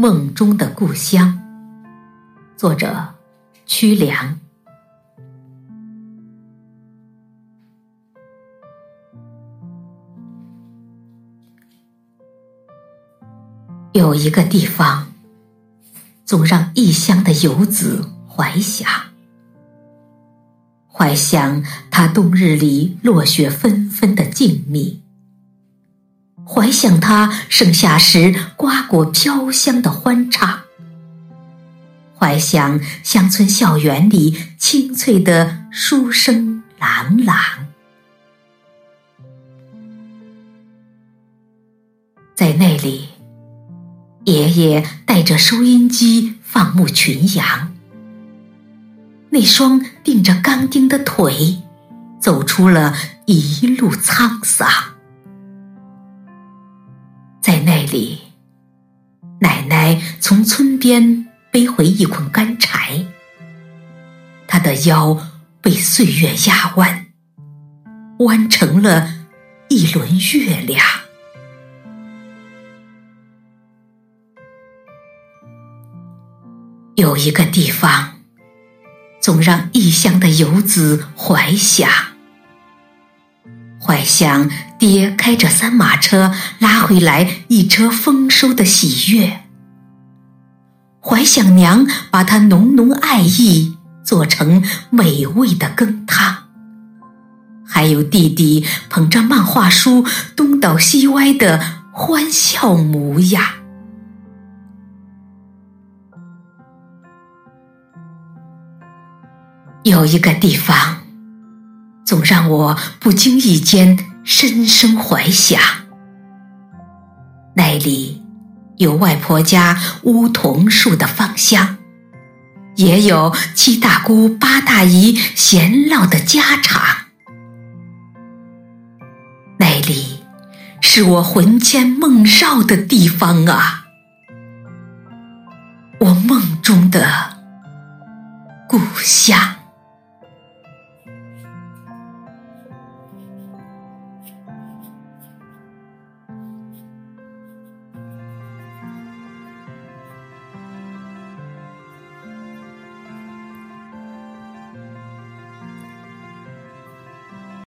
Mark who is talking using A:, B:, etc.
A: 梦中的故乡，作者曲良。有一个地方，总让异乡的游子怀想，怀想他冬日里落雪纷纷的静谧。怀想他盛夏时瓜果飘香的欢唱，怀想乡村校园里清脆的书声朗朗。在那里，爷爷带着收音机放牧群羊，那双钉着钢钉的腿，走出了一路沧桑。里，奶奶从村边背回一捆干柴，她的腰被岁月压弯，弯成了一轮月亮。有一个地方，总让异乡的游子怀想。怀想爹开着三马车拉回来一车丰收的喜悦，怀想娘把他浓浓爱意做成美味的羹汤，还有弟弟捧着漫画书东倒西歪的欢笑模样。有一个地方。总让我不经意间深深怀想，那里有外婆家梧桐树的芳香，也有七大姑八大姨闲唠的家常。那里是我魂牵梦绕的地方啊，我梦中的故乡。